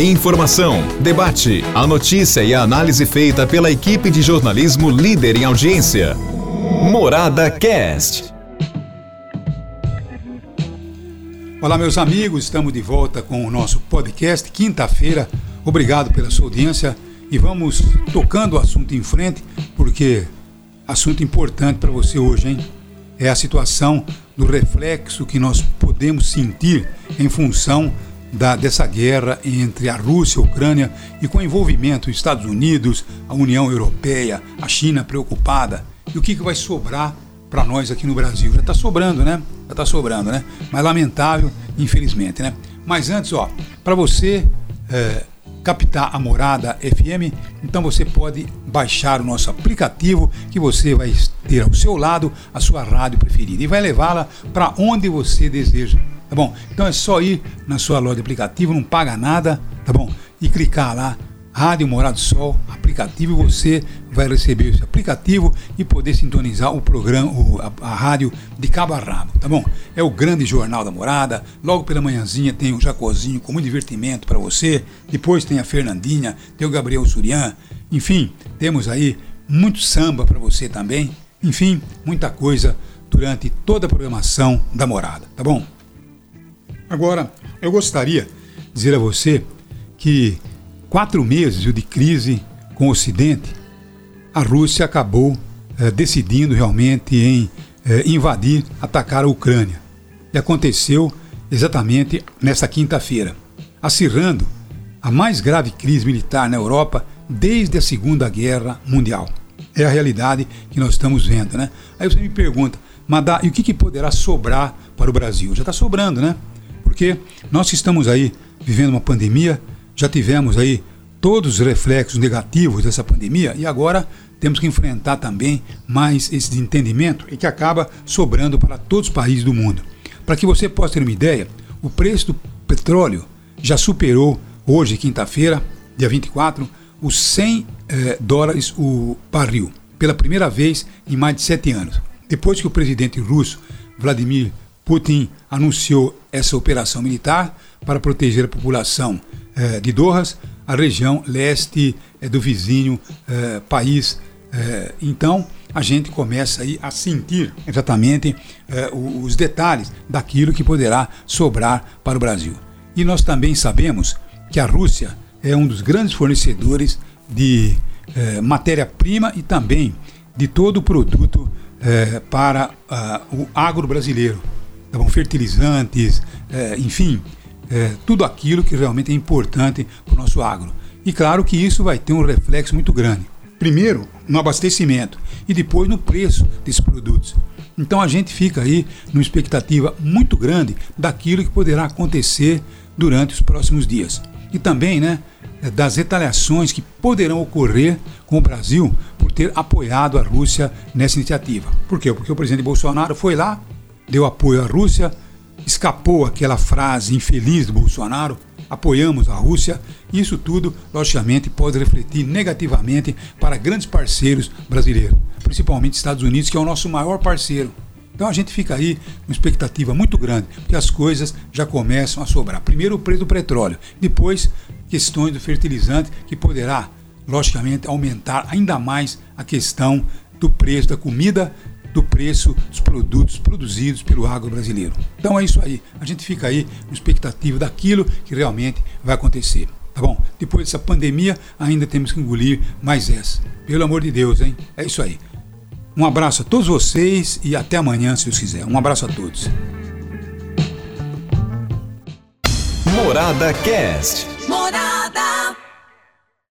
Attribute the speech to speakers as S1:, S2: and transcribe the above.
S1: Informação, debate, a notícia e a análise feita pela equipe de jornalismo líder em audiência. Morada Cast.
S2: Olá, meus amigos, estamos de volta com o nosso podcast, quinta-feira. Obrigado pela sua audiência e vamos tocando o assunto em frente, porque assunto importante para você hoje, hein? É a situação do reflexo que nós podemos sentir em função da, dessa guerra entre a Rússia e a Ucrânia e com o envolvimento dos Estados Unidos, a União Europeia, a China preocupada. E o que, que vai sobrar para nós aqui no Brasil? Já está sobrando, né? Já está sobrando, né? Mas lamentável, infelizmente, né? Mas antes, ó, para você é, captar a Morada FM, então você pode baixar o nosso aplicativo que você vai ter ao seu lado a sua rádio preferida e vai levá-la para onde você deseja tá bom? Então é só ir na sua loja de aplicativo, não paga nada, tá bom? E clicar lá, Rádio Morado do Sol, aplicativo, você vai receber esse aplicativo e poder sintonizar o programa, a, a, rádio de cabo a rabo, tá bom? É o grande jornal da morada, logo pela manhãzinha tem o Jacozinho com muito divertimento para você, depois tem a Fernandinha, tem o Gabriel Surian, enfim, temos aí muito samba para você também, enfim, muita coisa durante toda a programação da morada, tá bom? Agora, eu gostaria de dizer a você que quatro meses de crise com o Ocidente, a Rússia acabou eh, decidindo realmente em eh, invadir, atacar a Ucrânia. E aconteceu exatamente nesta quinta-feira, acirrando a mais grave crise militar na Europa desde a Segunda Guerra Mundial. É a realidade que nós estamos vendo, né? Aí você me pergunta, Madá, e o que, que poderá sobrar para o Brasil? Já está sobrando, né? Porque nós estamos aí vivendo uma pandemia, já tivemos aí todos os reflexos negativos dessa pandemia e agora temos que enfrentar também mais esse desentendimento e que acaba sobrando para todos os países do mundo. Para que você possa ter uma ideia, o preço do petróleo já superou hoje, quinta-feira, dia 24, os 100 eh, dólares o barril, pela primeira vez em mais de sete anos. Depois que o presidente russo Vladimir Putin anunciou essa operação militar para proteger a população eh, de Dohas, a região leste eh, do vizinho eh, país. então, a gente começa aí a sentir exatamente os detalhes daquilo que poderá sobrar para o Brasil. E nós também sabemos que a Rússia é um dos grandes fornecedores de matéria-prima e também de todo o produto para uh, o agro brasileiro tá bom? fertilizantes, é, enfim, é, tudo aquilo que realmente é importante para o nosso agro. E claro que isso vai ter um reflexo muito grande. Primeiro, no abastecimento e depois no preço desses produtos. Então a gente fica aí numa expectativa muito grande daquilo que poderá acontecer durante os próximos dias. E também, né, das retaliações que poderão ocorrer com o Brasil por ter apoiado a Rússia nessa iniciativa. Por quê? Porque o presidente Bolsonaro foi lá, deu apoio à Rússia, escapou aquela frase infeliz do Bolsonaro, apoiamos a Rússia, isso tudo, logicamente, pode refletir negativamente para grandes parceiros brasileiros, principalmente Estados Unidos, que é o nosso maior parceiro. Então a gente fica aí com expectativa muito grande, porque as coisas já começam a sobrar. Primeiro o preço do petróleo, depois questões do fertilizante, que poderá, logicamente, aumentar ainda mais a questão do preço da comida do preço dos produtos produzidos pelo agro brasileiro. Então é isso aí. A gente fica aí com expectativa daquilo que realmente vai acontecer. Tá bom? Depois dessa pandemia, ainda temos que engolir mais essa. Pelo amor de Deus, hein? É isso aí. Um abraço a todos vocês e até amanhã, se Deus quiser. Um abraço a todos.
S1: Morada Cast. Morada.